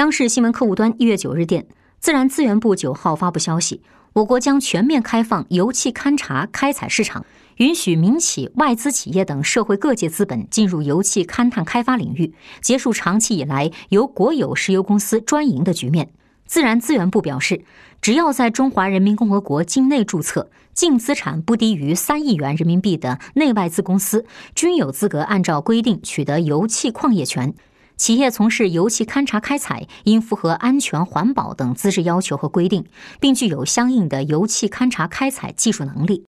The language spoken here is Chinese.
央视新闻客户端一月九日电，自然资源部九号发布消息，我国将全面开放油气勘查开采市场，允许民企、外资企业等社会各界资本进入油气勘探开发领域，结束长期以来由国有石油公司专营的局面。自然资源部表示，只要在中华人民共和国境内注册、净资产不低于三亿元人民币的内外资公司，均有资格按照规定取得油气矿业权。企业从事油气勘查开采，应符合安全、环保等资质要求和规定，并具有相应的油气勘查开采技术能力。